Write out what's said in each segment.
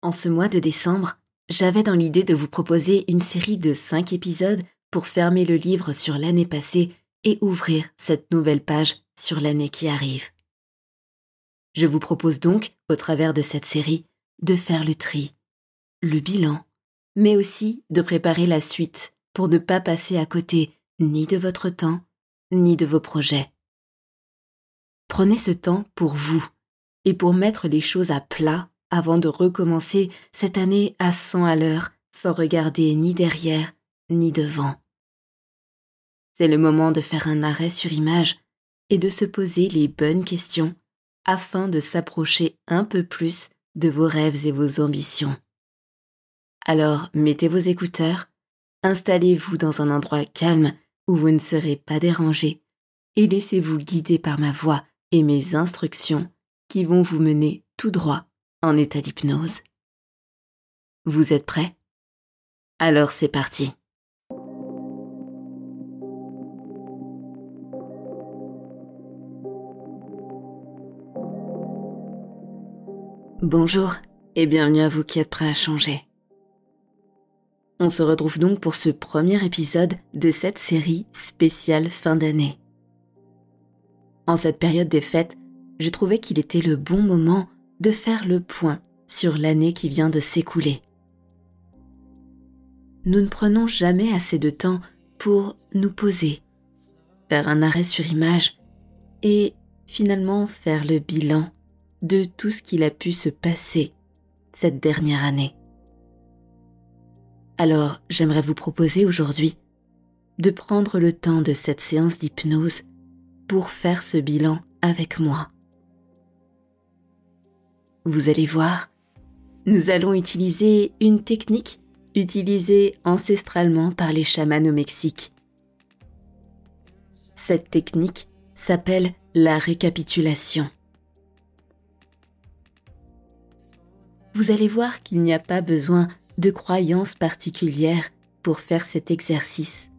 En ce mois de décembre, j'avais dans l'idée de vous proposer une série de 5 épisodes pour fermer le livre sur l'année passée et ouvrir cette nouvelle page sur l'année qui arrive. Je vous propose donc, au travers de cette série, de faire le tri, le bilan, mais aussi de préparer la suite pour ne pas passer à côté ni de votre temps, ni de vos projets. Prenez ce temps pour vous et pour mettre les choses à plat avant de recommencer cette année à 100 à l'heure sans regarder ni derrière ni devant. C'est le moment de faire un arrêt sur image et de se poser les bonnes questions afin de s'approcher un peu plus de vos rêves et vos ambitions. Alors mettez vos écouteurs, installez-vous dans un endroit calme où vous ne serez pas dérangé et laissez-vous guider par ma voix et mes instructions qui vont vous mener tout droit en état d'hypnose. Vous êtes prêts? Alors c'est parti. Bonjour et bienvenue à vous qui êtes prêts à changer. On se retrouve donc pour ce premier épisode de cette série spéciale fin d'année. En cette période des fêtes, je trouvais qu'il était le bon moment de faire le point sur l'année qui vient de s'écouler. Nous ne prenons jamais assez de temps pour nous poser, faire un arrêt sur image et finalement faire le bilan de tout ce qu'il a pu se passer cette dernière année. Alors j'aimerais vous proposer aujourd'hui de prendre le temps de cette séance d'hypnose pour faire ce bilan avec moi. Vous allez voir, nous allons utiliser une technique utilisée ancestralement par les chamans au Mexique. Cette technique s'appelle la récapitulation. Vous allez voir qu'il n'y a pas besoin de croyances particulières pour faire cet exercice,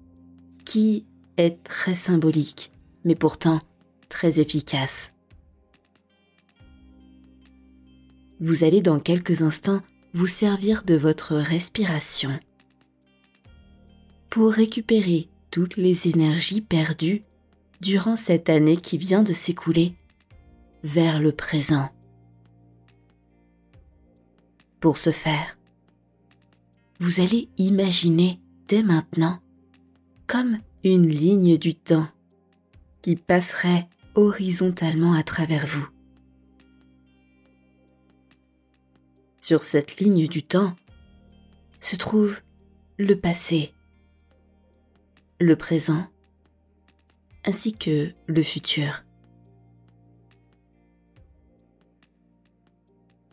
qui est très symbolique, mais pourtant très efficace. Vous allez dans quelques instants vous servir de votre respiration pour récupérer toutes les énergies perdues durant cette année qui vient de s'écouler vers le présent. Pour ce faire, vous allez imaginer dès maintenant comme une ligne du temps qui passerait horizontalement à travers vous. Sur cette ligne du temps se trouve le passé, le présent, ainsi que le futur.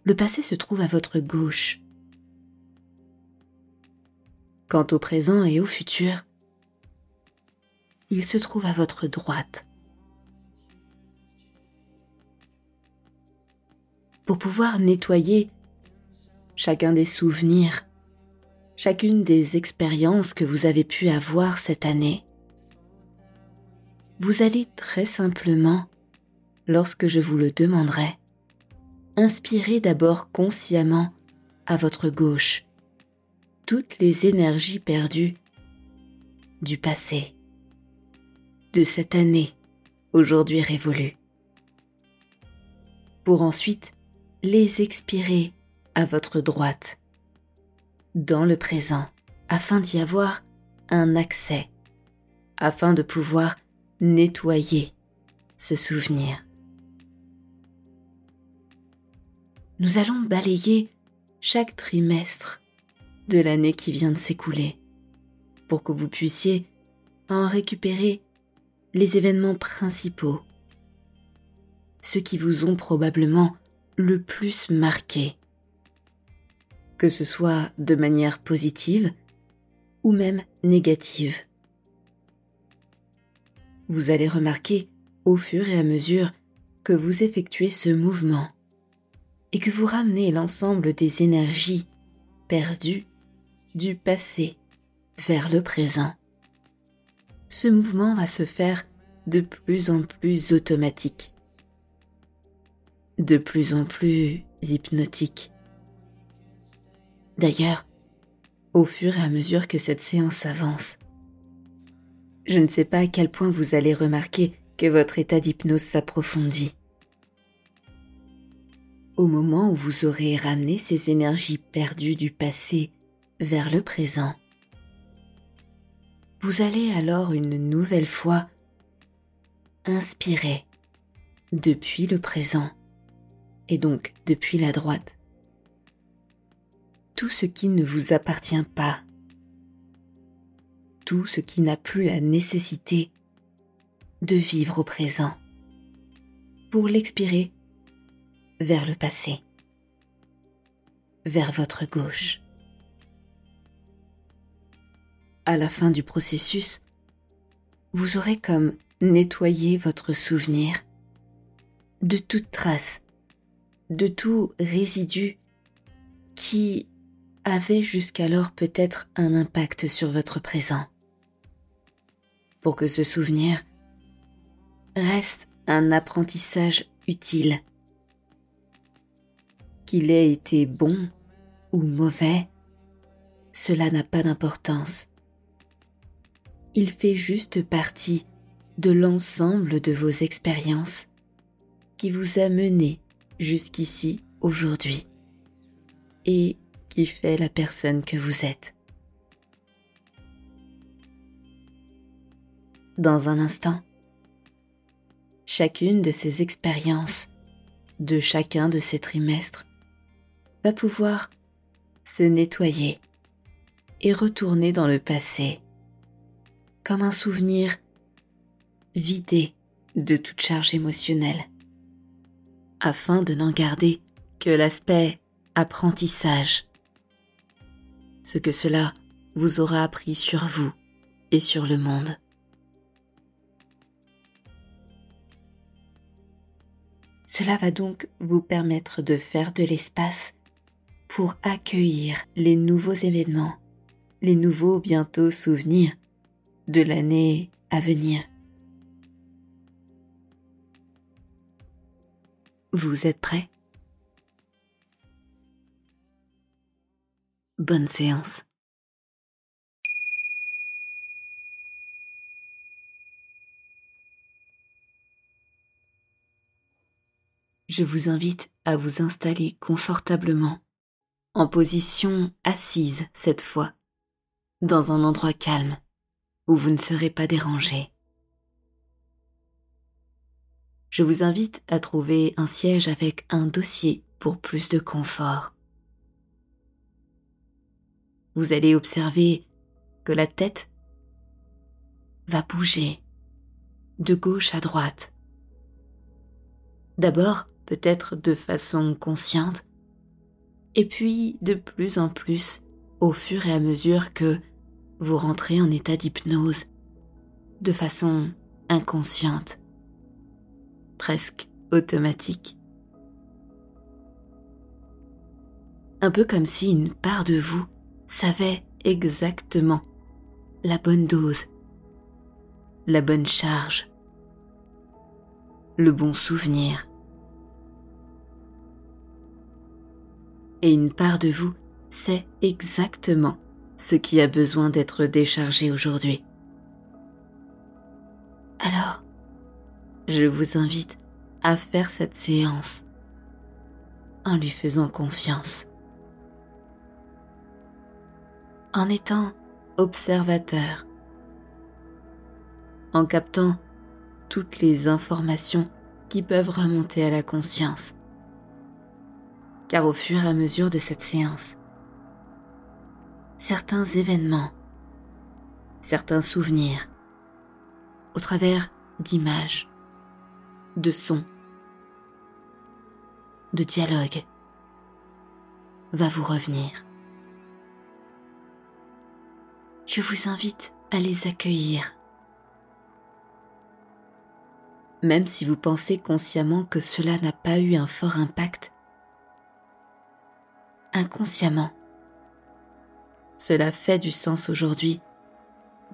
Le passé se trouve à votre gauche. Quant au présent et au futur, il se trouve à votre droite. Pour pouvoir nettoyer chacun des souvenirs, chacune des expériences que vous avez pu avoir cette année, vous allez très simplement, lorsque je vous le demanderai, inspirer d'abord consciemment à votre gauche toutes les énergies perdues du passé, de cette année aujourd'hui révolue. pour ensuite les expirer votre droite, dans le présent, afin d'y avoir un accès, afin de pouvoir nettoyer ce souvenir. Nous allons balayer chaque trimestre de l'année qui vient de s'écouler pour que vous puissiez en récupérer les événements principaux, ceux qui vous ont probablement le plus marqué, que ce soit de manière positive ou même négative. Vous allez remarquer au fur et à mesure que vous effectuez ce mouvement et que vous ramenez l'ensemble des énergies perdues du passé vers le présent. Ce mouvement va se faire de plus en plus automatique, de plus en plus hypnotique. D'ailleurs, au fur et à mesure que cette séance avance, je ne sais pas à quel point vous allez remarquer que votre état d'hypnose s'approfondit. Au moment où vous aurez ramené ces énergies perdues du passé vers le présent, vous allez alors une nouvelle fois inspirer depuis le présent et donc depuis la droite tout ce qui ne vous appartient pas, tout ce qui n'a plus la nécessité de vivre au présent, pour l'expirer vers le passé, vers votre gauche. À la fin du processus, vous aurez comme nettoyé votre souvenir de toute trace, de tout résidu qui avait jusqu'alors peut-être un impact sur votre présent. Pour que ce souvenir reste un apprentissage utile. Qu'il ait été bon ou mauvais, cela n'a pas d'importance il fait juste partie de l'ensemble de vos expériences qui vous a mené jusqu'ici aujourd'hui et qui fait la personne que vous êtes. Dans un instant, chacune de ces expériences de chacun de ces trimestres va pouvoir se nettoyer et retourner dans le passé comme un souvenir vidé de toute charge émotionnelle, afin de n'en garder que l'aspect apprentissage, ce que cela vous aura appris sur vous et sur le monde. Cela va donc vous permettre de faire de l'espace pour accueillir les nouveaux événements, les nouveaux bientôt souvenirs de l'année à venir. Vous êtes prêts? Bonne séance. Je vous invite à vous installer confortablement, en position assise cette fois, dans un endroit calme où vous ne serez pas dérangé. Je vous invite à trouver un siège avec un dossier pour plus de confort. Vous allez observer que la tête va bouger de gauche à droite. D'abord peut-être de façon consciente, et puis de plus en plus au fur et à mesure que vous rentrez en état d'hypnose de façon inconsciente, presque automatique. Un peu comme si une part de vous savait exactement la bonne dose, la bonne charge, le bon souvenir. Et une part de vous sait exactement ce qui a besoin d'être déchargé aujourd'hui. Alors, je vous invite à faire cette séance en lui faisant confiance. En étant observateur. En captant toutes les informations qui peuvent remonter à la conscience. Car au fur et à mesure de cette séance, certains événements, certains souvenirs, au travers d'images, de sons, de dialogues, va vous revenir. Je vous invite à les accueillir. Même si vous pensez consciemment que cela n'a pas eu un fort impact, inconsciemment, cela fait du sens aujourd'hui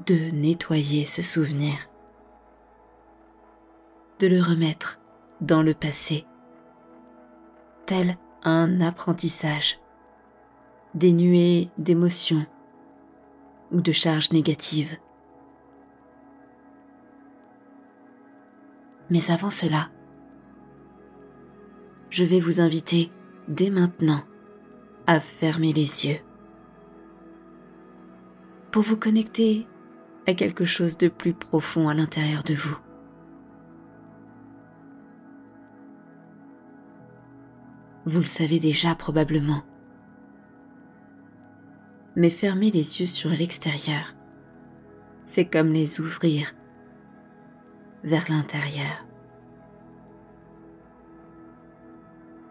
de nettoyer ce souvenir, de le remettre dans le passé, tel un apprentissage, dénué d'émotions ou de charges négatives. Mais avant cela, je vais vous inviter dès maintenant à fermer les yeux pour vous connecter à quelque chose de plus profond à l'intérieur de vous. Vous le savez déjà probablement. Mais fermer les yeux sur l'extérieur, c'est comme les ouvrir vers l'intérieur.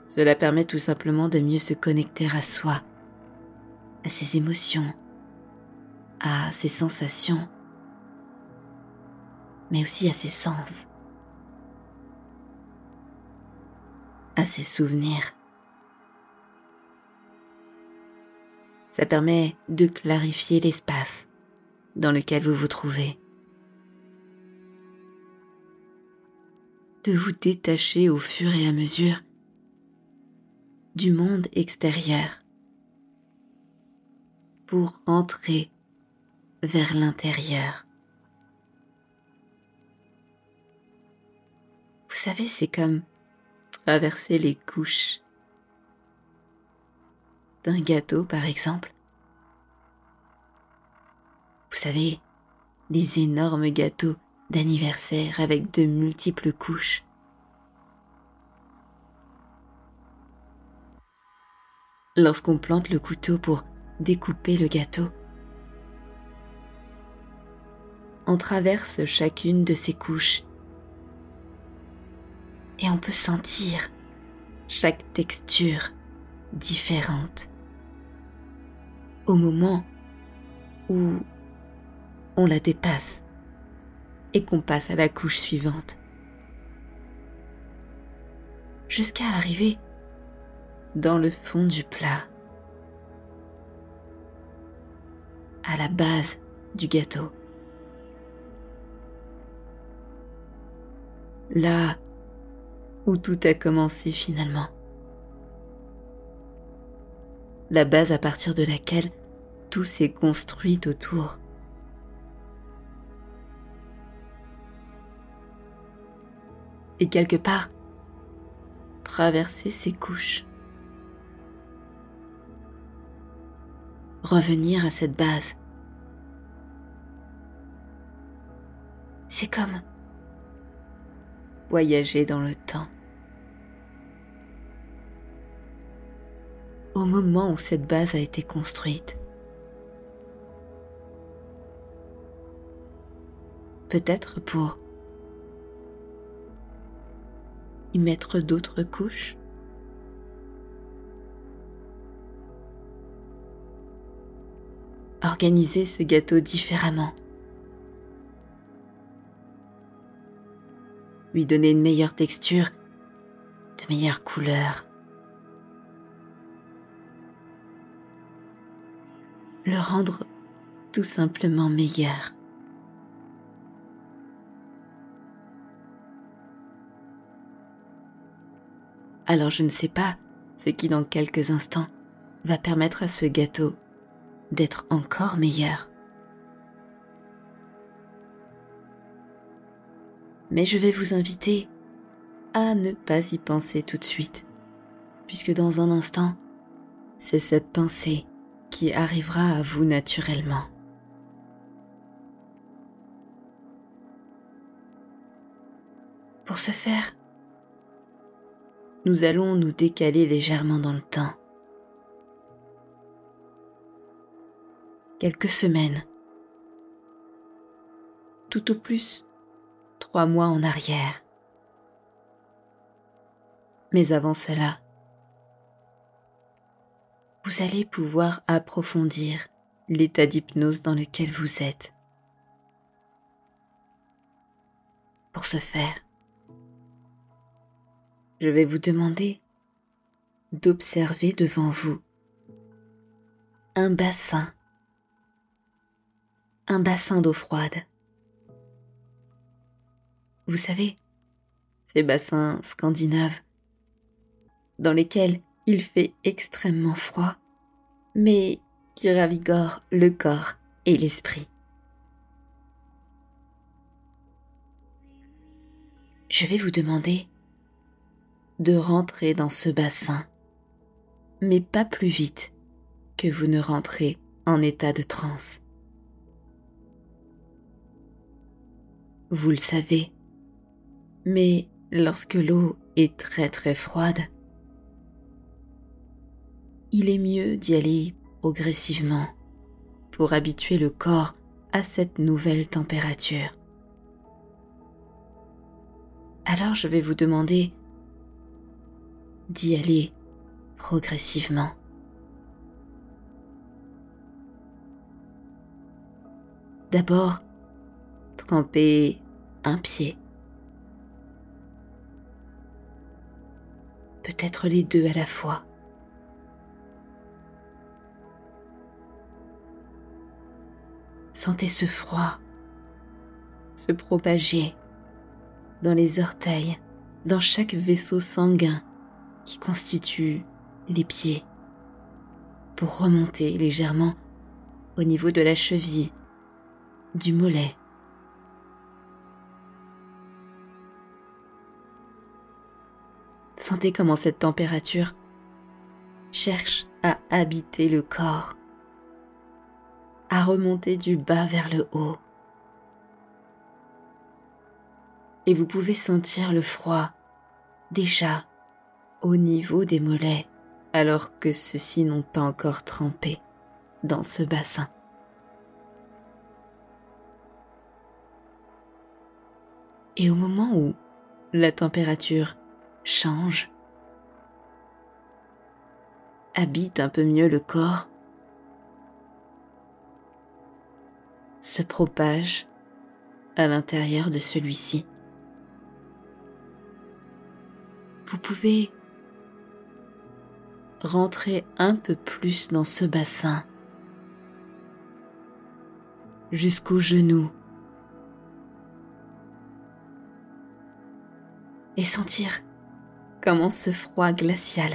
Cela permet tout simplement de mieux se connecter à soi, à ses émotions, à ses sensations, mais aussi à ses sens, à ses souvenirs. Ça permet de clarifier l'espace dans lequel vous vous trouvez. De vous détacher au fur et à mesure du monde extérieur pour rentrer vers l'intérieur. Vous savez, c'est comme traverser les couches d'un gâteau, par exemple. Vous savez, les énormes gâteaux d'anniversaire avec de multiples couches. Lorsqu'on plante le couteau pour découper le gâteau, on traverse chacune de ces couches et on peut sentir chaque texture différente au moment où on la dépasse et qu'on passe à la couche suivante jusqu'à arriver dans le fond du plat, à la base du gâteau. Là où tout a commencé finalement. La base à partir de laquelle tout s'est construit autour. Et quelque part, traverser ces couches. Revenir à cette base. C'est comme voyager dans le temps. Au moment où cette base a été construite. Peut-être pour y mettre d'autres couches. Organiser ce gâteau différemment. Lui donner une meilleure texture, de meilleures couleurs. Le rendre tout simplement meilleur. alors je ne sais pas ce qui dans quelques instants va permettre à ce gâteau d'être encore meilleur. Mais je vais vous inviter à ne pas y penser tout de suite, puisque dans un instant, c'est cette pensée qui arrivera à vous naturellement. Pour ce faire, nous allons nous décaler légèrement dans le temps. Quelques semaines, tout au plus trois mois en arrière. Mais avant cela, vous allez pouvoir approfondir l'état d'hypnose dans lequel vous êtes. Pour ce faire, je vais vous demander d'observer devant vous un bassin, un bassin d'eau froide. Vous savez, ces bassins scandinaves dans lesquels il fait extrêmement froid, mais qui ravigorent le corps et l'esprit. Je vais vous demander de rentrer dans ce bassin, mais pas plus vite que vous ne rentrez en état de transe. Vous le savez, mais lorsque l'eau est très très froide, il est mieux d'y aller progressivement pour habituer le corps à cette nouvelle température. Alors je vais vous demander d'y aller progressivement. D'abord, tremper un pied. Peut-être les deux à la fois. Sentez ce froid se propager dans les orteils, dans chaque vaisseau sanguin qui constitue les pieds, pour remonter légèrement au niveau de la cheville, du mollet. Sentez comment cette température cherche à habiter le corps à remonter du bas vers le haut. Et vous pouvez sentir le froid déjà au niveau des mollets alors que ceux-ci n'ont pas encore trempé dans ce bassin. Et au moment où la température change, habite un peu mieux le corps, se propage à l'intérieur de celui-ci. Vous pouvez rentrer un peu plus dans ce bassin jusqu'aux genoux et sentir comment ce froid glacial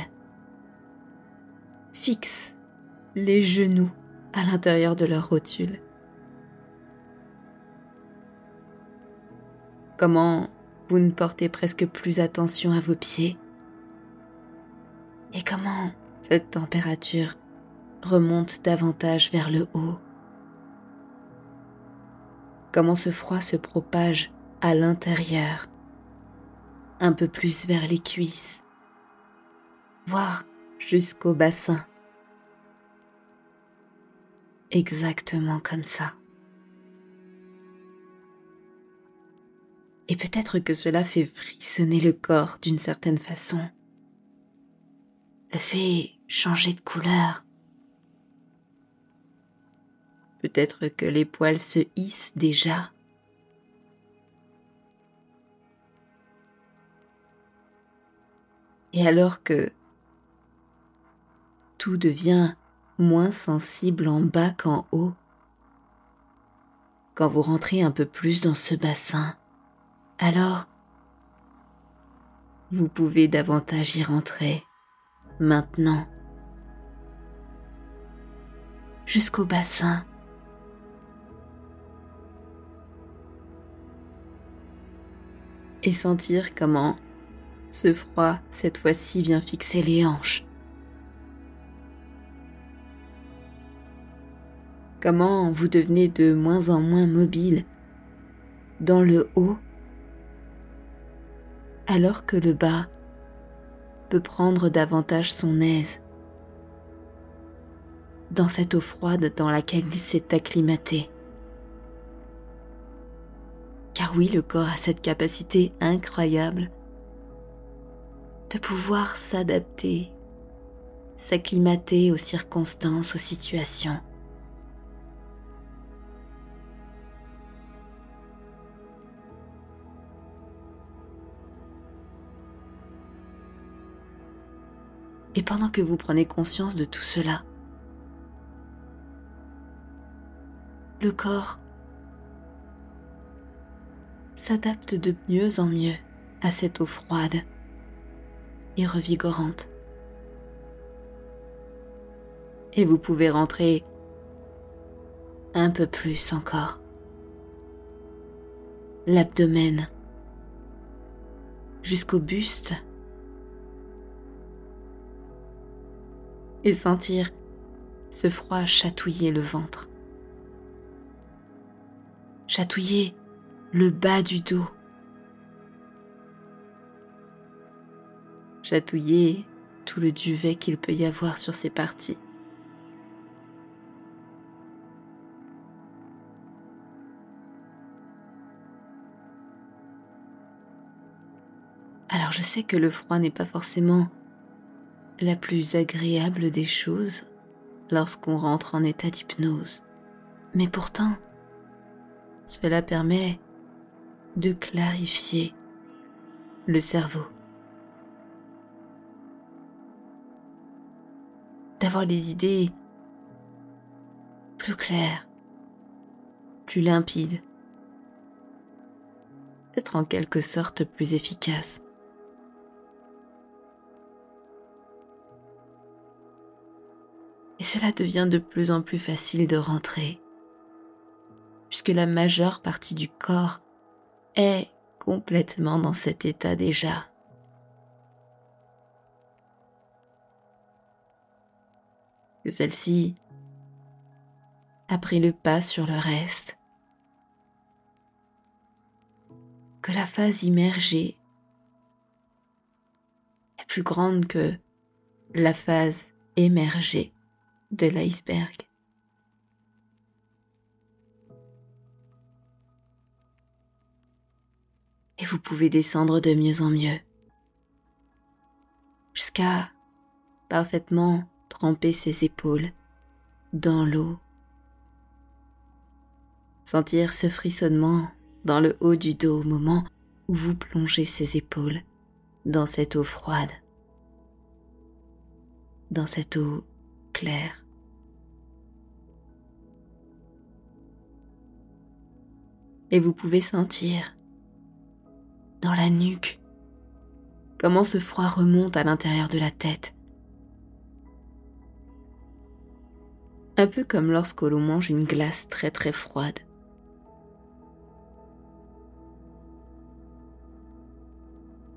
fixe les genoux à l'intérieur de leur rotule. Comment vous ne portez presque plus attention à vos pieds? Et comment cette température remonte davantage vers le haut? Comment ce froid se propage à l'intérieur, un peu plus vers les cuisses, voire jusqu'au bassin? Exactement comme ça. Et peut-être que cela fait frissonner le corps d'une certaine façon. Le fait changer de couleur. Peut-être que les poils se hissent déjà. Et alors que tout devient moins sensible en bas qu'en haut, quand vous rentrez un peu plus dans ce bassin, alors vous pouvez davantage y rentrer maintenant jusqu'au bassin. Et sentir comment Ce froid, cette fois-ci, vient fixer les hanches. Comment vous devenez de moins en moins mobile dans le haut alors que le bas peut prendre davantage son aise dans cette eau froide dans laquelle il s'est acclimaté. Car oui, le corps a cette capacité incroyable de pouvoir s'adapter, s'acclimater aux circonstances, aux situations. Et pendant que vous prenez conscience de tout cela, le corps s'adapte de mieux en mieux à cette eau froide et revigorante. Et vous pouvez rentrer un peu plus encore. L'abdomen jusqu'au buste et sentir ce froid chatouiller le ventre, chatouiller le bas du dos, chatouiller tout le duvet qu'il peut y avoir sur ces parties. Alors je sais que le froid n'est pas forcément la plus agréable des choses lorsqu'on rentre en état d'hypnose. Mais pourtant, cela permet de clarifier le cerveau, d'avoir les idées plus claires, plus limpides, d'être en quelque sorte plus efficace. Et cela devient de plus en plus facile de rentrer, puisque la majeure partie du corps est complètement dans cet état déjà. Que celle-ci a pris le pas sur le reste, que la phase immergée est plus grande que la phase émergée de l'iceberg. Et vous pouvez descendre de mieux en mieux jusqu'à parfaitement tremper ses épaules dans l'eau. Sentir ce frissonnement dans le haut du dos au moment où vous plongez ses épaules dans cette eau froide, dans cette eau Et vous pouvez sentir dans la nuque comment ce froid remonte à l'intérieur de la tête. Un peu comme lorsque l'on mange une glace très très froide.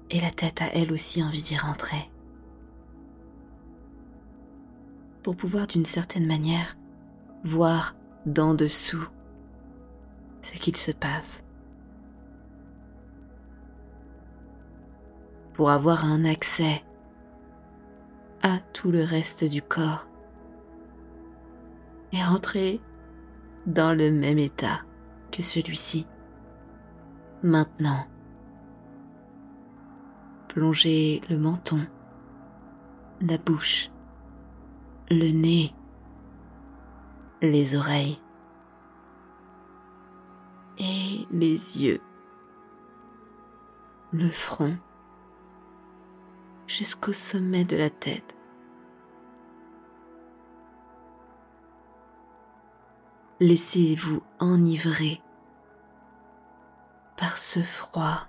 Et la tête a elle aussi envie d'y rentrer. Pour pouvoir d'une certaine manière voir d'en dessous ce qu'il se passe. Pour avoir un accès à tout le reste du corps et rentrer dans le même état que celui-ci. Maintenant, plongez le menton, la bouche, le nez, les oreilles et les yeux, le front jusqu'au sommet de la tête. Laissez-vous enivrer par ce froid,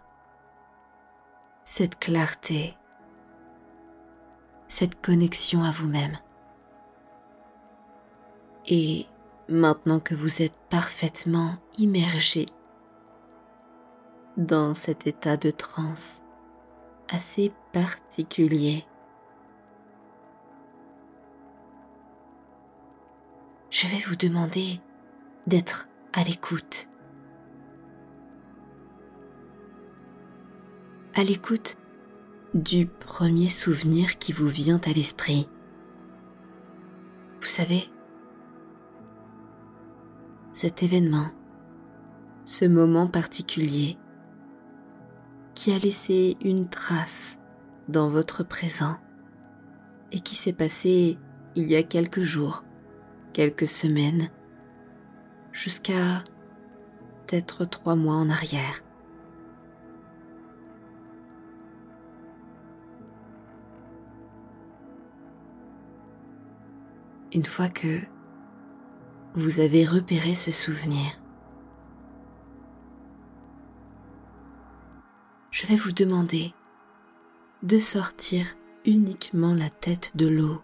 cette clarté, cette connexion à vous-même. Et maintenant que vous êtes parfaitement immergé dans cet état de transe assez particulier. Je vais vous demander d'être à l'écoute. À l'écoute du premier souvenir qui vous vient à l'esprit. Vous savez, cet événement, ce moment particulier qui a laissé une trace dans votre présent et qui s'est passé il y a quelques jours, quelques semaines, jusqu'à peut-être trois mois en arrière. Une fois que vous avez repéré ce souvenir, je vais vous demander de sortir uniquement la tête de l'eau.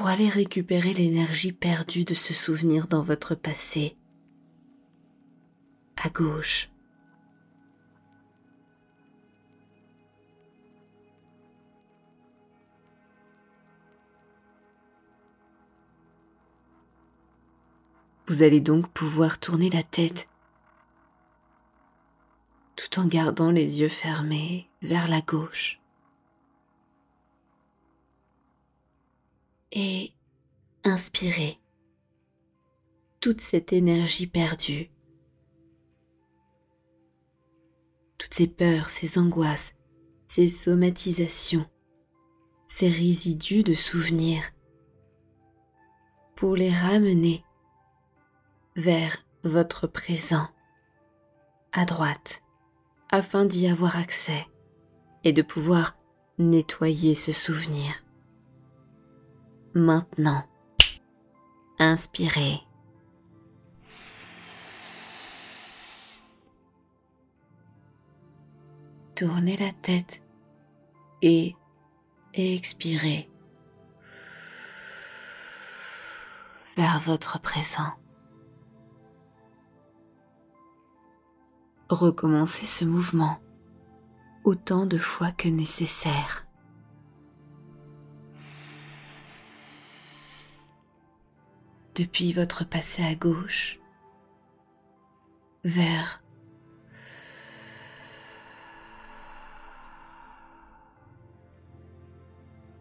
pour aller récupérer l'énergie perdue de ce souvenir dans votre passé. À gauche. Vous allez donc pouvoir tourner la tête tout en gardant les yeux fermés vers la gauche. et inspirez toute cette énergie perdue, toutes ces peurs, ces angoisses, ces somatisations, ces résidus de souvenirs, pour les ramener vers votre présent, à droite, afin d'y avoir accès et de pouvoir nettoyer ce souvenir. Maintenant, inspirez. Tournez la tête et expirez vers votre présent. Recommencez ce mouvement autant de fois que nécessaire. depuis votre passé à gauche vers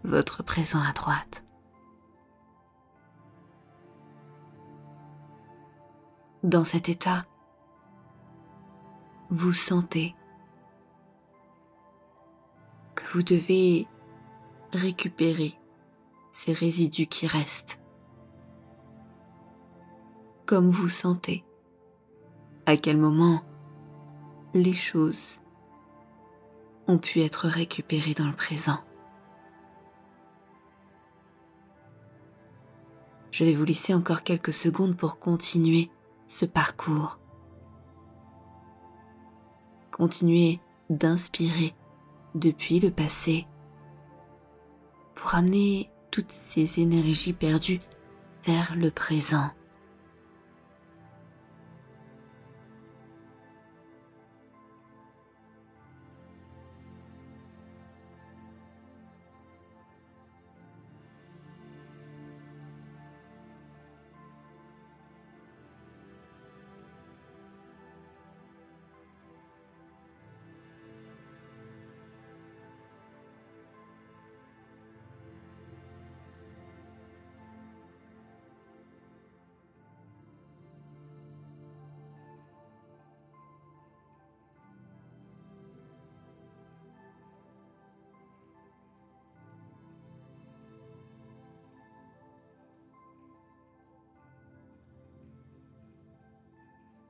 votre présent à droite. Dans cet état, vous sentez que vous devez récupérer ces résidus qui restent comme vous sentez, à quel moment les choses ont pu être récupérées dans le présent. Je vais vous laisser encore quelques secondes pour continuer ce parcours. Continuez d'inspirer depuis le passé pour amener toutes ces énergies perdues vers le présent.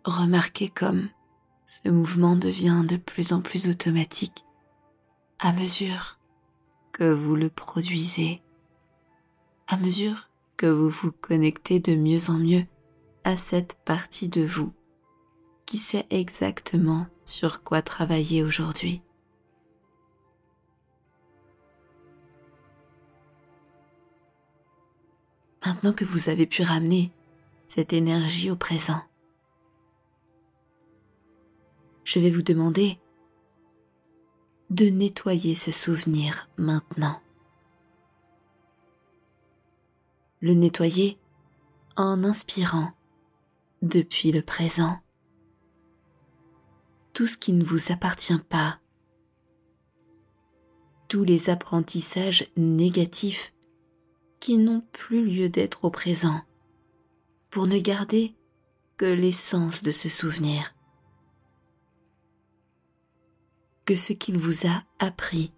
Remarquez comme ce mouvement devient de plus en plus automatique à mesure que vous le produisez, à mesure que vous vous connectez de mieux en mieux à cette partie de vous qui sait exactement sur quoi travailler aujourd'hui. Maintenant que vous avez pu ramener cette énergie au présent, je vais vous demander de nettoyer ce souvenir maintenant. Le nettoyer en inspirant depuis le présent. Tout ce qui ne vous appartient pas, tous les apprentissages négatifs qui n'ont plus lieu d'être au présent, pour ne garder que l'essence de ce souvenir, ce qu'il vous a appris.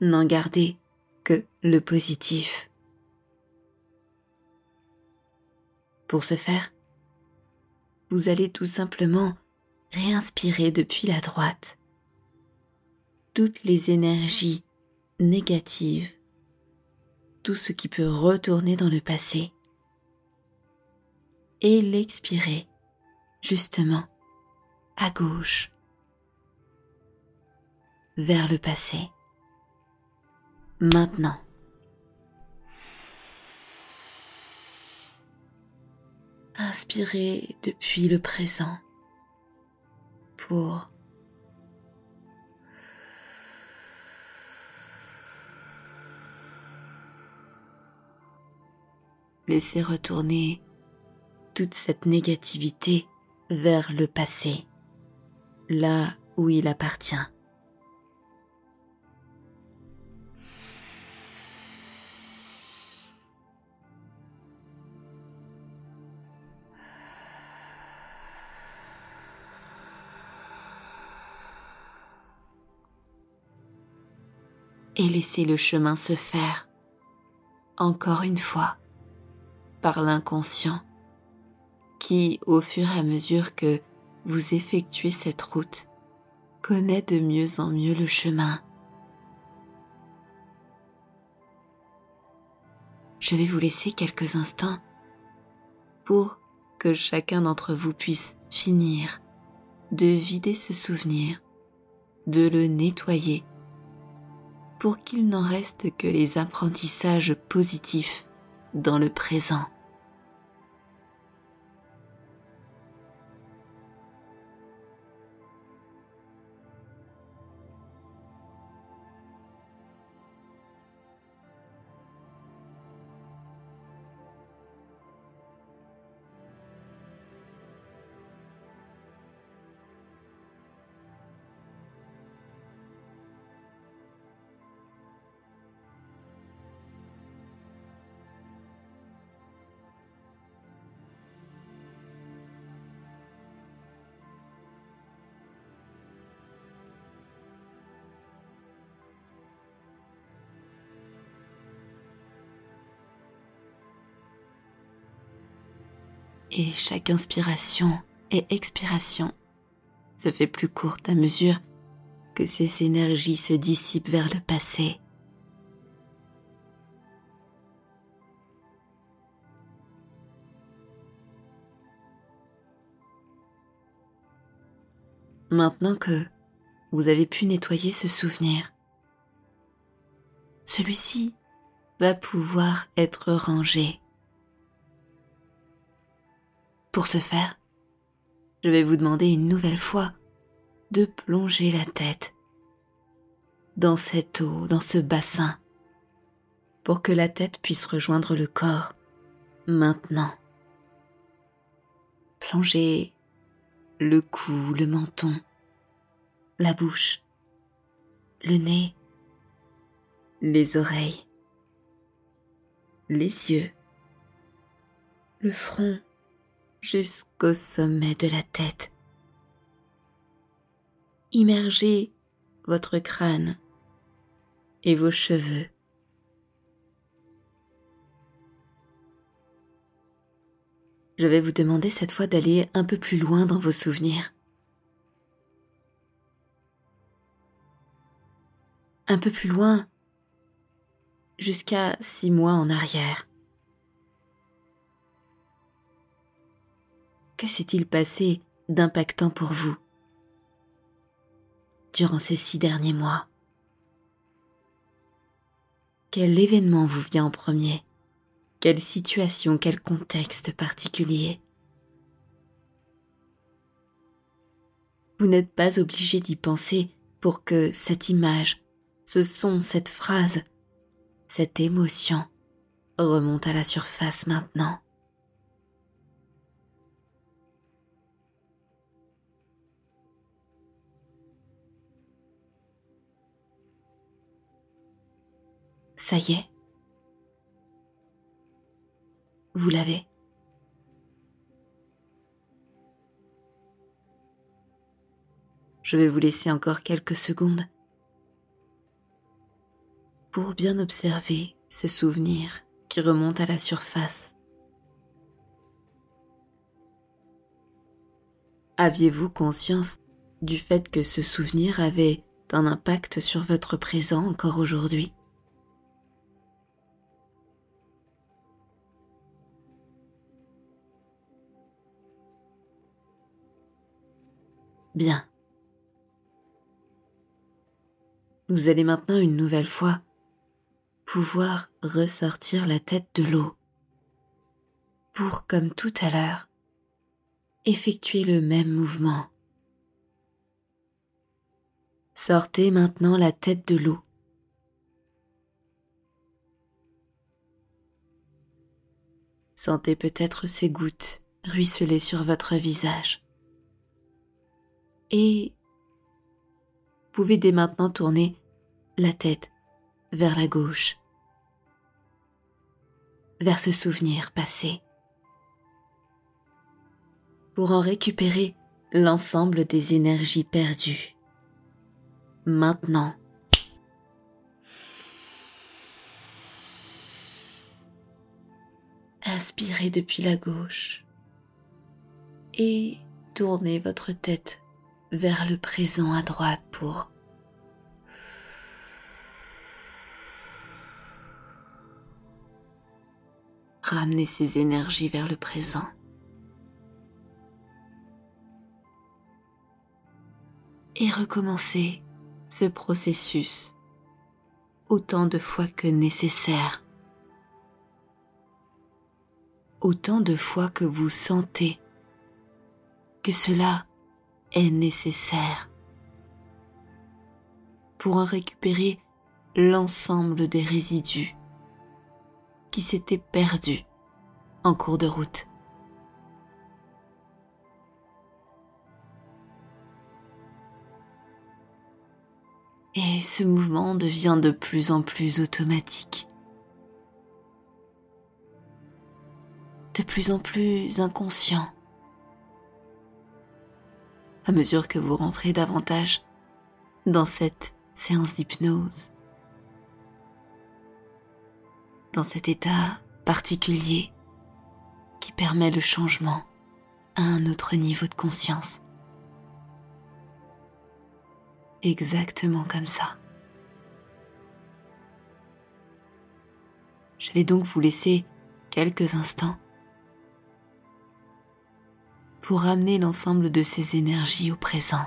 N'en gardez que le positif. Pour ce faire, vous allez tout simplement réinspirer depuis la droite toutes les énergies négatives, tout ce qui peut retourner dans le passé, et l'expirer justement à gauche, vers le passé. Maintenant. Inspirez depuis le présent pour laisser retourner toute cette négativité vers le passé, là où il appartient. et laissez le chemin se faire, encore une fois, par l'inconscient, qui, au fur et à mesure que vous effectuez cette route, connaît de mieux en mieux le chemin. Je vais vous laisser quelques instants pour que chacun d'entre vous puisse finir de vider ce souvenir, de le nettoyer pour qu'il n'en reste que les apprentissages positifs dans le présent. Et chaque inspiration et expiration se fait plus courte à mesure que ces énergies se dissipent vers le passé. Maintenant que vous avez pu nettoyer ce souvenir, celui-ci va pouvoir être rangé pour ce faire, je vais vous demander une nouvelle fois de plonger la tête dans cette eau, dans ce bassin, pour que la tête puisse rejoindre le corps maintenant. Plongez le cou, le menton, la bouche, le nez, les oreilles, les yeux, le front, jusqu'au sommet de la tête. Immergez votre crâne et vos cheveux. Je vais vous demander cette fois d'aller un peu plus loin dans vos souvenirs. Un peu plus loin, jusqu'à six mois en arrière. Que s'est-il passé d'impactant pour vous durant ces six derniers mois? Quel événement vous vient en premier? Quelle situation, quel contexte particulier? Vous n'êtes pas obligé d'y penser pour que cette image, ce son, cette phrase, cette émotion remonte à la surface maintenant. Ça y est. Vous l'avez. Je vais vous laisser encore quelques secondes pour bien observer ce souvenir qui remonte à la surface. Aviez-vous conscience du fait que ce souvenir avait un impact sur votre présent encore aujourd'hui? Bien. Vous allez maintenant une nouvelle fois pouvoir ressortir la tête de l'eau pour, comme tout à l'heure, effectuer le même mouvement. Sortez maintenant la tête de l'eau. Sentez peut-être ces gouttes ruisseler sur votre visage et pouvez dès maintenant tourner la tête vers la gauche, vers ce souvenir passé, pour en récupérer l'ensemble des énergies perdues. Maintenant, inspirez depuis la gauche et tournez votre tête vers le présent à droite pour ramener ces énergies vers le présent. Et recommencer ce processus autant de fois que nécessaire. Autant de fois que vous sentez que cela est nécessaire pour en récupérer l'ensemble des résidus qui s'étaient perdus en cours de route. Et ce mouvement devient de plus en plus automatique, de plus en plus inconscient à mesure que vous rentrez davantage dans cette séance d'hypnose, dans cet état particulier qui permet le changement à un autre niveau de conscience. Exactement comme ça. Je vais donc vous laisser quelques instants pour ramener l'ensemble de ces énergies au présent.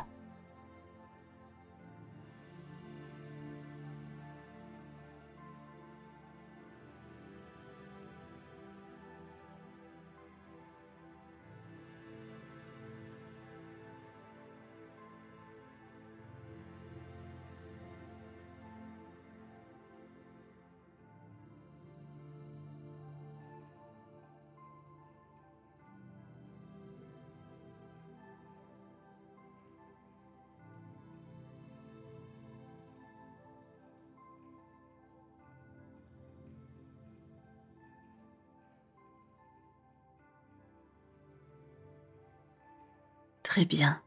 Très bien.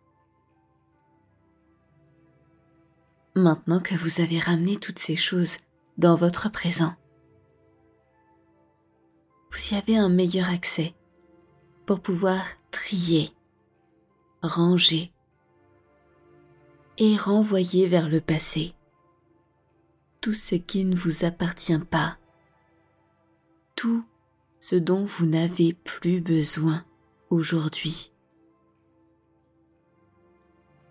Maintenant que vous avez ramené toutes ces choses dans votre présent, vous y avez un meilleur accès pour pouvoir trier, ranger et renvoyer vers le passé tout ce qui ne vous appartient pas, tout ce dont vous n'avez plus besoin aujourd'hui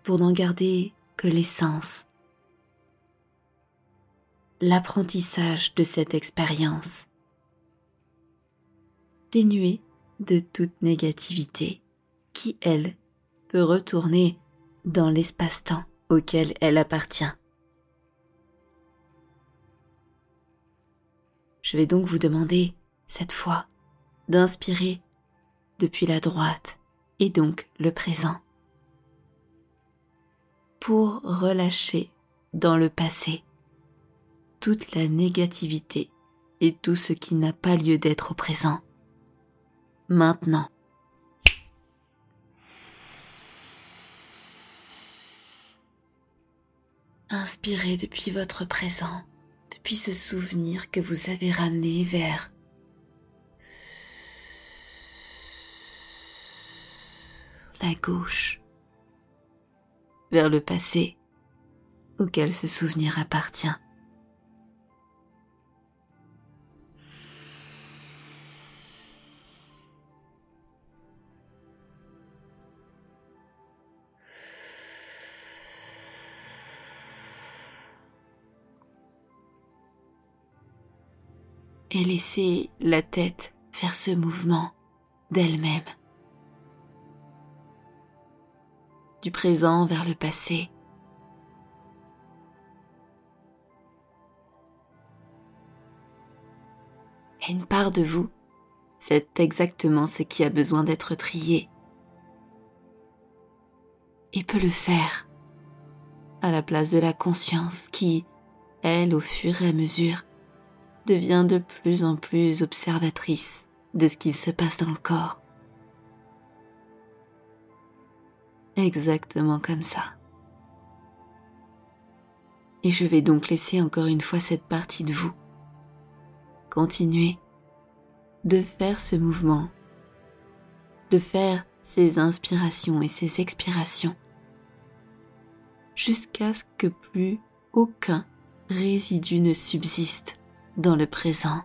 pour n'en garder que l'essence. l'apprentissage de cette expérience, dénuée de toute négativité qui, elle, peut retourner dans l'espace-temps auquel elle appartient. Je vais donc vous demander, cette fois, d'inspirer depuis la droite et donc le présent pour relâcher dans le passé toute la négativité et tout ce qui n'a pas lieu d'être au présent. Maintenant. Inspirez depuis votre présent, depuis ce souvenir que vous avez ramené vers la gauche, vers le passé auquel ce souvenir appartient. et laissez la tête faire ce mouvement d'elle-même. Du présent vers le passé. Et une part de vous, c'est exactement ce qui a besoin d'être trié. Et peut le faire à la place de la conscience qui, elle, au fur et à mesure, devient de plus en plus observatrice de ce qu'il se passe dans le corps. Exactement comme ça. Et je vais donc laisser encore une fois cette partie de vous continuer de faire ce mouvement, de faire ces inspirations et ces expirations, jusqu'à ce que plus aucun résidu ne subsiste dans le présent.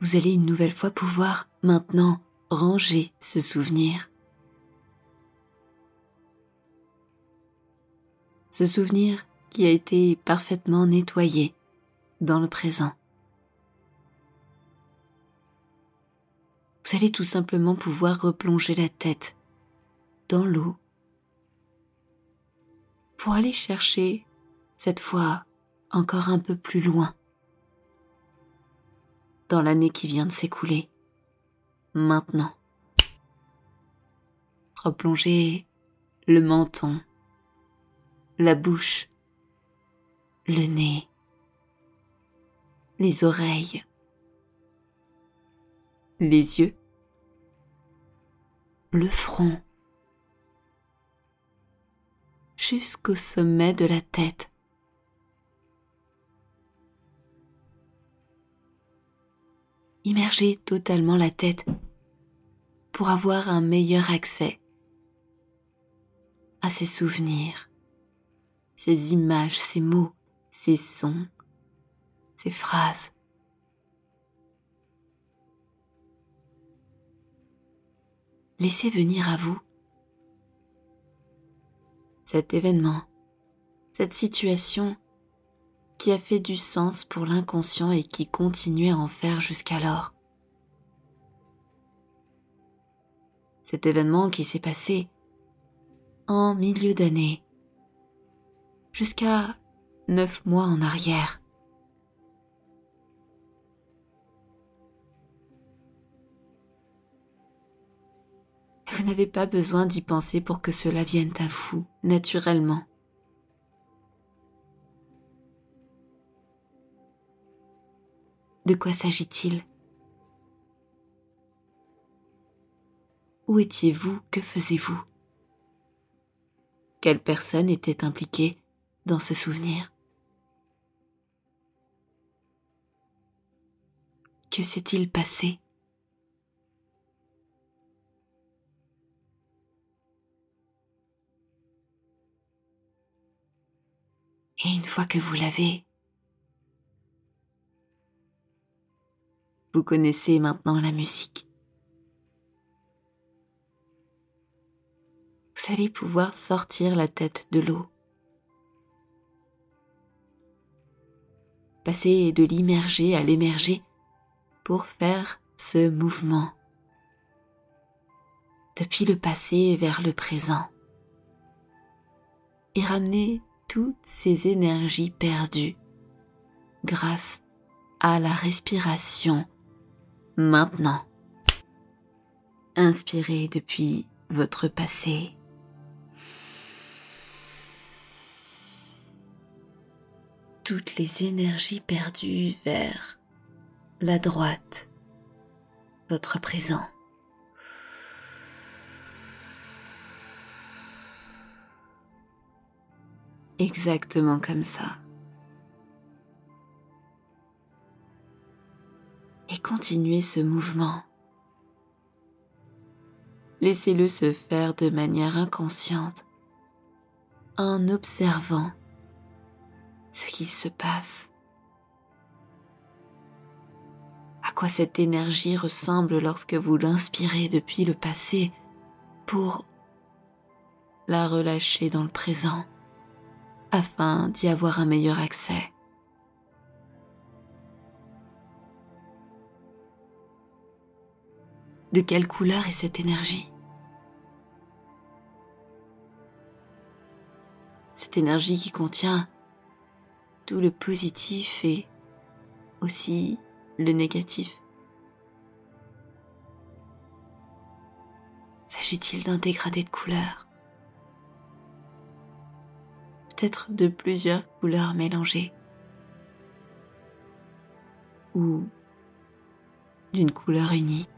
Vous allez une nouvelle fois pouvoir maintenant ranger ce souvenir. Ce souvenir qui a été parfaitement nettoyé dans le présent. Vous allez tout simplement pouvoir replonger la tête dans l'eau pour aller chercher cette fois encore un peu plus loin, dans l'année qui vient de s'écouler, maintenant. Replonger le menton, la bouche, le nez, les oreilles, les yeux, le front, jusqu'au sommet de la tête. Immergez totalement la tête pour avoir un meilleur accès à ces souvenirs, ces images, ces mots, ces sons, ces phrases. Laissez venir à vous cet événement, cette situation qui a fait du sens pour l'inconscient et qui continuait à en faire jusqu'alors. Cet événement qui s'est passé en milieu d'année jusqu'à neuf mois en arrière. Vous n'avez pas besoin d'y penser pour que cela vienne à vous, naturellement. De quoi s'agit-il? Où étiez-vous? Que faisiez-vous? Quelle personne était impliquée dans ce souvenir? Que s'est-il passé? Et une fois que vous l'avez, vous connaissez maintenant la musique. Vous allez pouvoir sortir la tête de l'eau. Passer de l'immerger à l'émerger pour faire ce mouvement depuis le passé vers le présent et ramener toutes ces énergies perdues grâce à la respiration maintenant. Inspirez depuis votre passé. Toutes les énergies perdues vers la droite, votre présent. exactement comme ça. Et continuez ce mouvement. Laissez-le se faire de manière inconsciente en observant ce qui se passe. À quoi cette énergie ressemble lorsque vous l'inspirez depuis le passé pour la relâcher dans le présent afin d'y avoir un meilleur accès. De quelle couleur est cette énergie? Cette énergie qui contient tout le positif et aussi le négatif. S'agit-il d'un dégradé de couleur? Peut-être de plusieurs couleurs mélangées ou d'une couleur unie.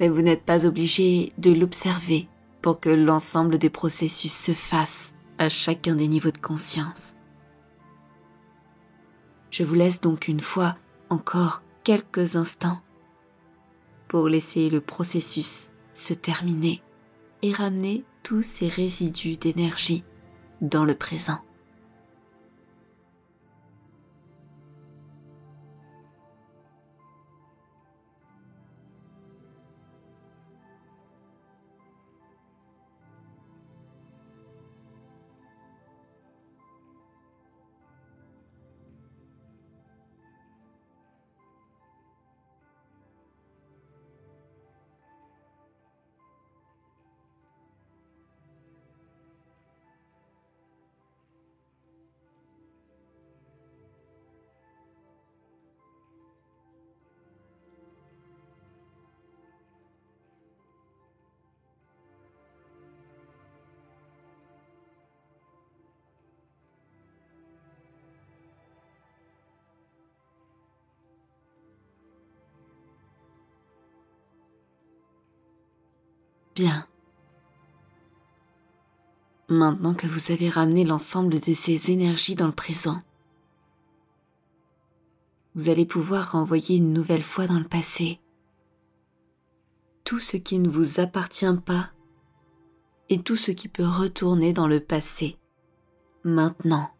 Mais vous n'êtes pas obligé de l'observer pour que l'ensemble des processus se fasse à chacun des niveaux de conscience. Je vous laisse donc une fois encore quelques instants pour laisser le processus se terminer et ramener tous ces résidus d'énergie dans le présent. Bien. Maintenant que vous avez ramené l'ensemble de ces énergies dans le présent, vous allez pouvoir renvoyer une nouvelle fois dans le passé tout ce qui ne vous appartient pas et tout ce qui peut retourner dans le passé, maintenant.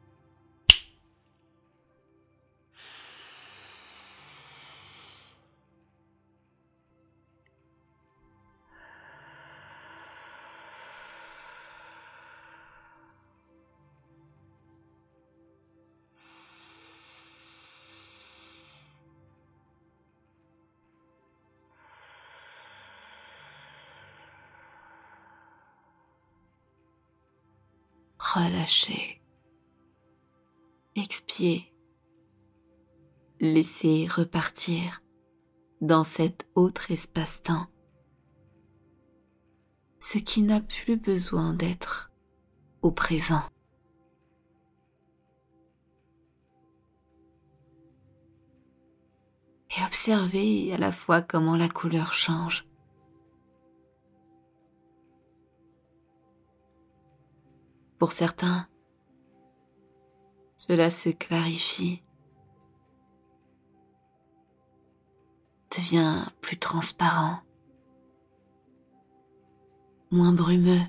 Relâchez, expiez, laissez repartir dans cet autre espace-temps ce qui n'a plus besoin d'être au présent. Et observez à la fois comment la couleur change. Pour certains, cela se clarifie, devient plus transparent moins brumeux.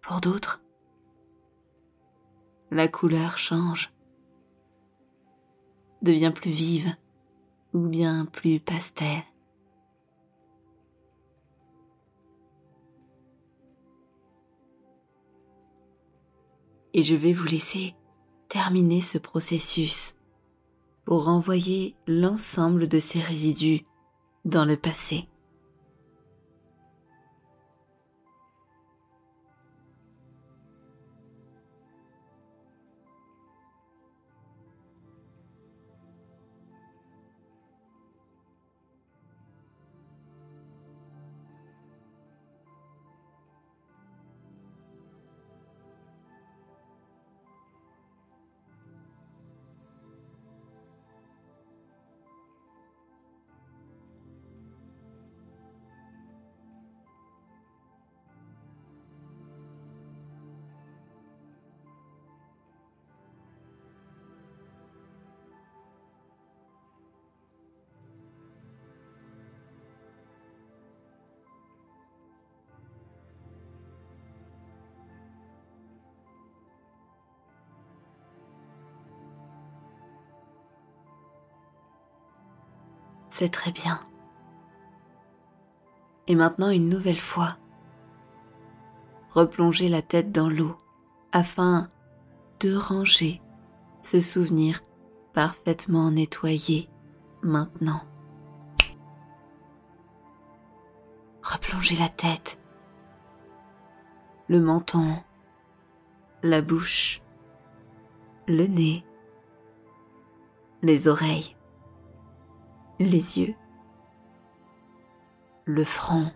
Pour d'autres, la couleur change, devient plus vive ou bien plus pastel. Et je vais vous laisser terminer ce processus pour renvoyer l'ensemble de ces résidus dans le passé. C'est très bien. Et maintenant une nouvelle fois, replongez la tête dans l'eau afin de ranger ce souvenir parfaitement nettoyé maintenant. Replongez la tête, le menton, la bouche, le nez, les oreilles les yeux, le front,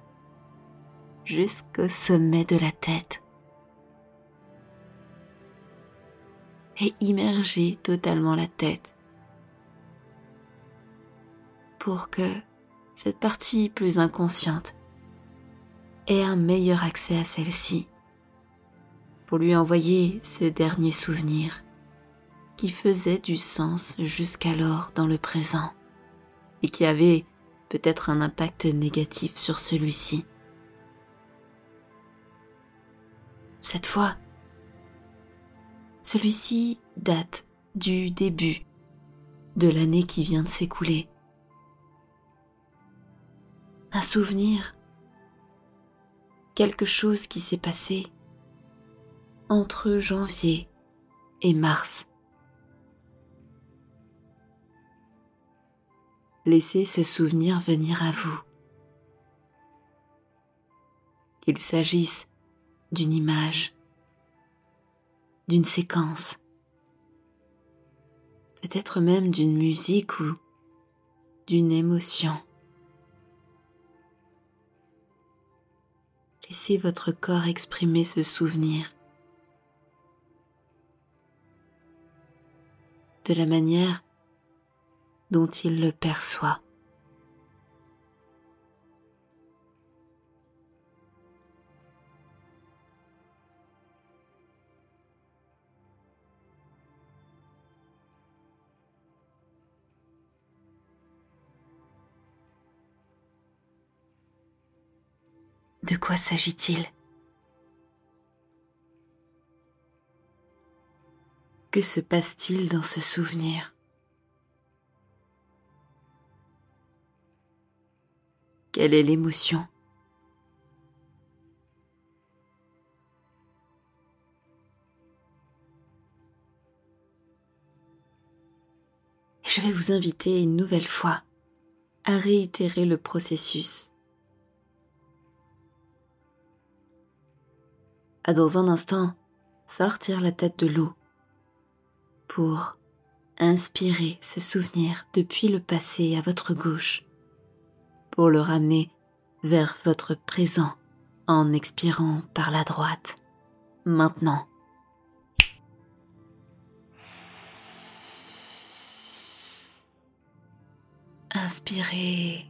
jusqu'au sommet de la tête. Et immergez totalement la tête pour que cette partie plus inconsciente ait un meilleur accès à celle-ci, pour lui envoyer ce dernier souvenir qui faisait du sens jusqu'alors dans le présent qui avait peut-être un impact négatif sur celui-ci. Cette fois, celui-ci date du début de l'année qui vient de s'écouler. Un souvenir, quelque chose qui s'est passé entre janvier et mars laissez ce souvenir venir à vous. Qu'il s'agisse d'une image, d'une séquence, peut-être même d'une musique ou d'une émotion. Laissez votre corps exprimer ce souvenir de la manière dont il le perçoit. De quoi s'agit-il? Que se passe-t-il dans ce souvenir? Quelle est l'émotion. Je vais vous inviter une nouvelle fois à réitérer le processus, à dans un instant sortir la tête de l'eau pour inspirer ce souvenir depuis le passé à votre gauche, pour le ramener vers votre présent en expirant par la droite. Maintenant. Inspirez.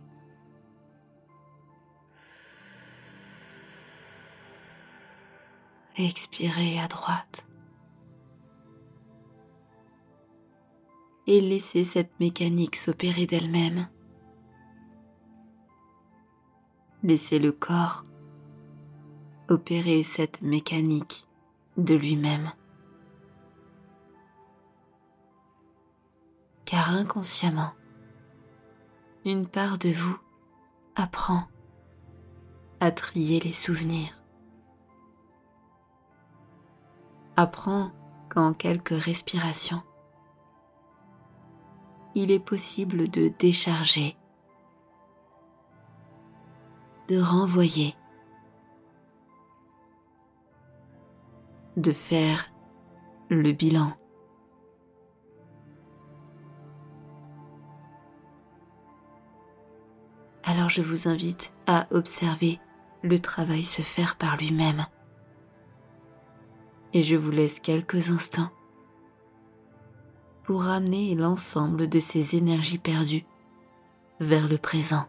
Expirez à droite. Et laissez cette mécanique s'opérer d'elle-même. Laissez le corps opérer cette mécanique de lui-même. Car inconsciemment, une part de vous apprend à trier les souvenirs. Apprend qu'en quelques respirations, il est possible de décharger, de renvoyer, de faire le bilan. Alors je vous invite à observer le travail se faire par lui-même. Et je vous laisse quelques instants pour ramener l'ensemble de ces énergies perdues vers le présent.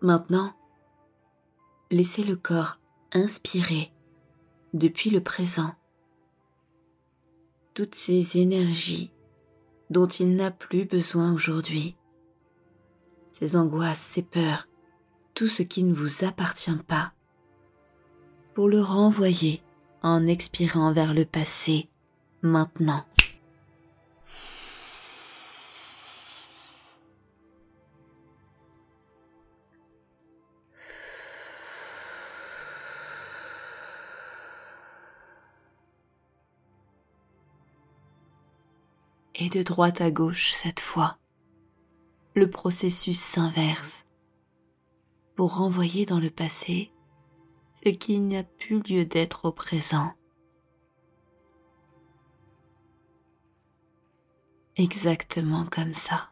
Maintenant, laissez le corps inspirer depuis le présent toutes ces énergies dont il n'a plus besoin aujourd'hui, ces angoisses, ces peurs, tout ce qui ne vous appartient pas, pour le renvoyer en expirant vers le passé maintenant. Et de droite à gauche cette fois. Le processus s'inverse pour renvoyer dans le passé ce qui n'a plus lieu d'être au présent. Exactement comme ça.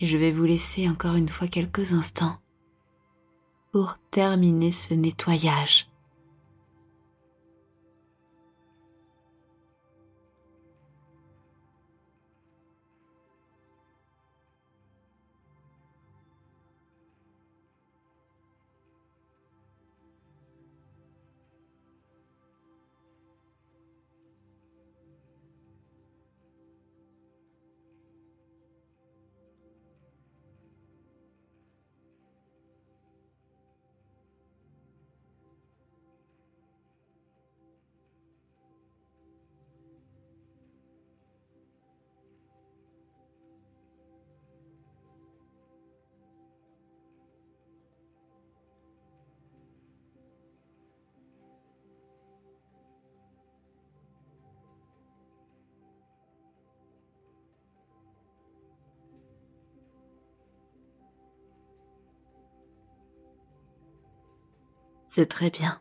Je vais vous laisser encore une fois quelques instants pour terminer ce nettoyage. C'est très bien.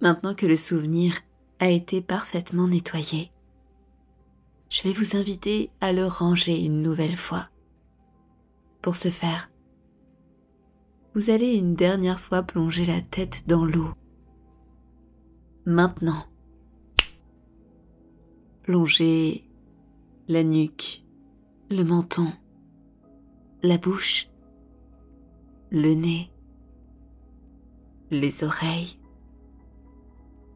Maintenant que le souvenir a été parfaitement nettoyé, je vais vous inviter à le ranger une nouvelle fois. Pour ce faire, vous allez une dernière fois plonger la tête dans l'eau. Maintenant, plongez la nuque, le menton, la bouche, le nez, les oreilles,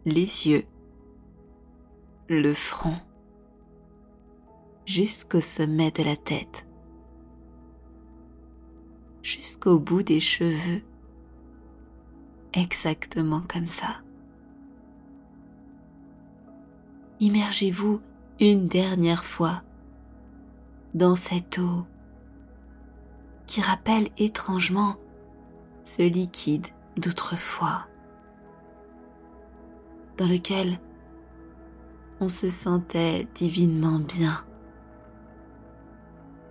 les yeux, le front, jusqu'au sommet de la tête, jusqu'au bout des cheveux, exactement comme ça. Immergez-vous une dernière fois dans cette eau qui rappelle étrangement ce liquide d'autrefois, dans lequel on se sentait divinement bien,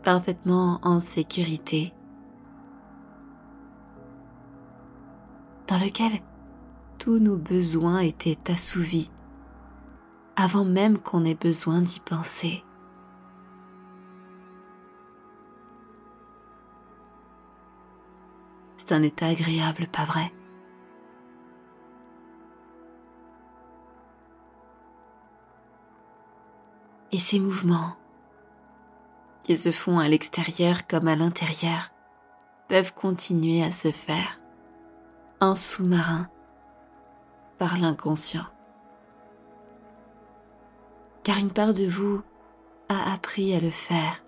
parfaitement en sécurité, dans lequel tous nos besoins étaient assouvis avant même qu'on ait besoin d'y penser. Un état agréable, pas vrai? Et ces mouvements, qui se font à l'extérieur comme à l'intérieur, peuvent continuer à se faire en sous-marin par l'inconscient. Car une part de vous a appris à le faire.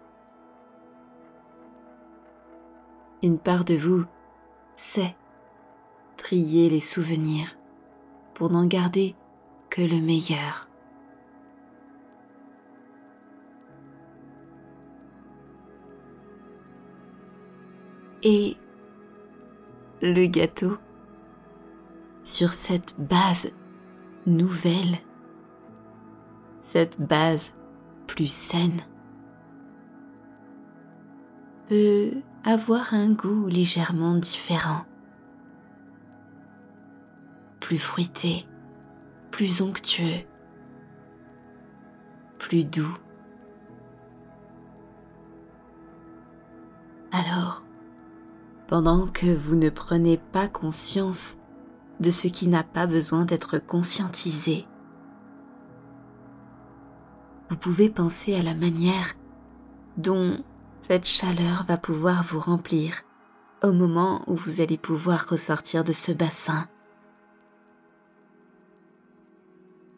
Une part de vous sait trier les souvenirs pour n'en garder que le meilleur. Et le gâteau sur cette base nouvelle, cette base plus saine, peut avoir un goût légèrement différent, plus fruité, plus onctueux, plus doux. Alors, pendant que vous ne prenez pas conscience de ce qui n'a pas besoin d'être conscientisé, vous pouvez penser à la manière dont cette chaleur va pouvoir vous remplir au moment où vous allez pouvoir ressortir de ce bassin.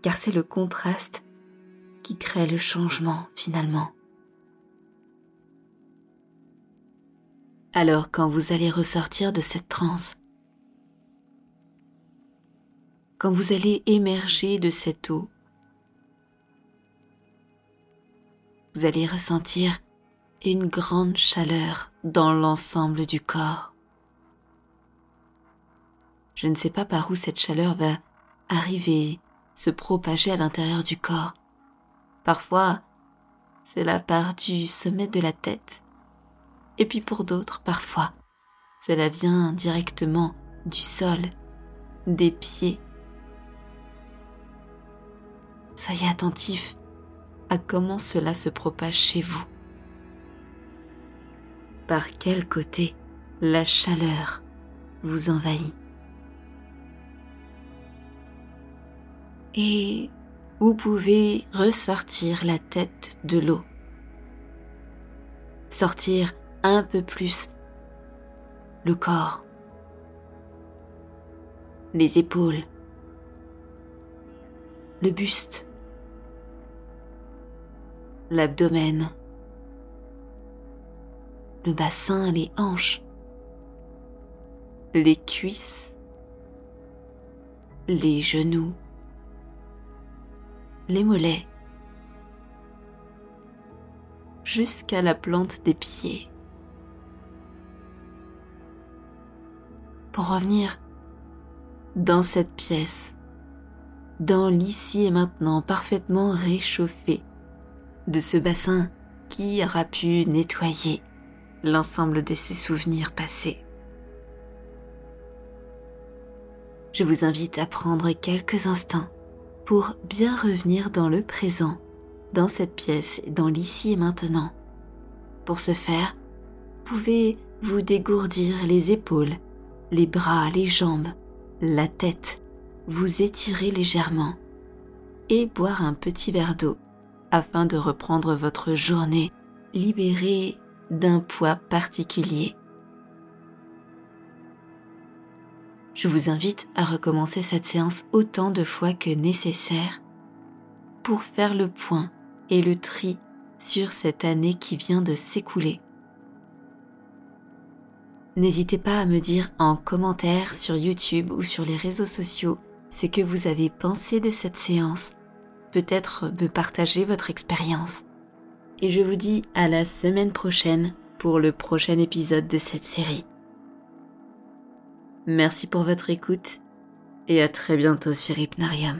Car c'est le contraste qui crée le changement finalement. Alors quand vous allez ressortir de cette transe, quand vous allez émerger de cette eau, vous allez ressentir une grande chaleur dans l'ensemble du corps. Je ne sais pas par où cette chaleur va arriver, se propager à l'intérieur du corps. Parfois, cela part du sommet de la tête, et puis pour d'autres, parfois, cela vient directement du sol, des pieds. Soyez attentifs à comment cela se propage chez vous par quel côté la chaleur vous envahit? Et vous pouvez ressortir la tête de l'eau, sortir un peu plus le corps, les épaules, le buste, l'abdomen, le bassin, les hanches, les cuisses, les genoux, les mollets, jusqu'à la plante des pieds. Pour revenir dans cette pièce, dans l'ici et maintenant parfaitement réchauffé de ce bassin qui aura pu nettoyer l'ensemble de ses souvenirs passés. Je vous invite à prendre quelques instants pour bien revenir dans le présent, dans cette pièce, dans l'ici et maintenant. Pour ce faire, vous pouvez vous dégourdir les épaules les bras, les jambes, la tête, vous étirer légèrement et boire un petit verre d'eau afin de reprendre votre journée libérée d'un poids particulier. Je vous invite à recommencer cette séance autant de fois que nécessaire pour faire le point et le tri sur cette année qui vient de s'écouler. N'hésitez pas à me dire en commentaire sur YouTube ou sur les réseaux sociaux ce que vous avez pensé de cette séance, peut-être me partager votre expérience. Et je vous dis à la semaine prochaine pour le prochain épisode de cette série. Merci pour votre écoute et à très bientôt sur Hypnarium.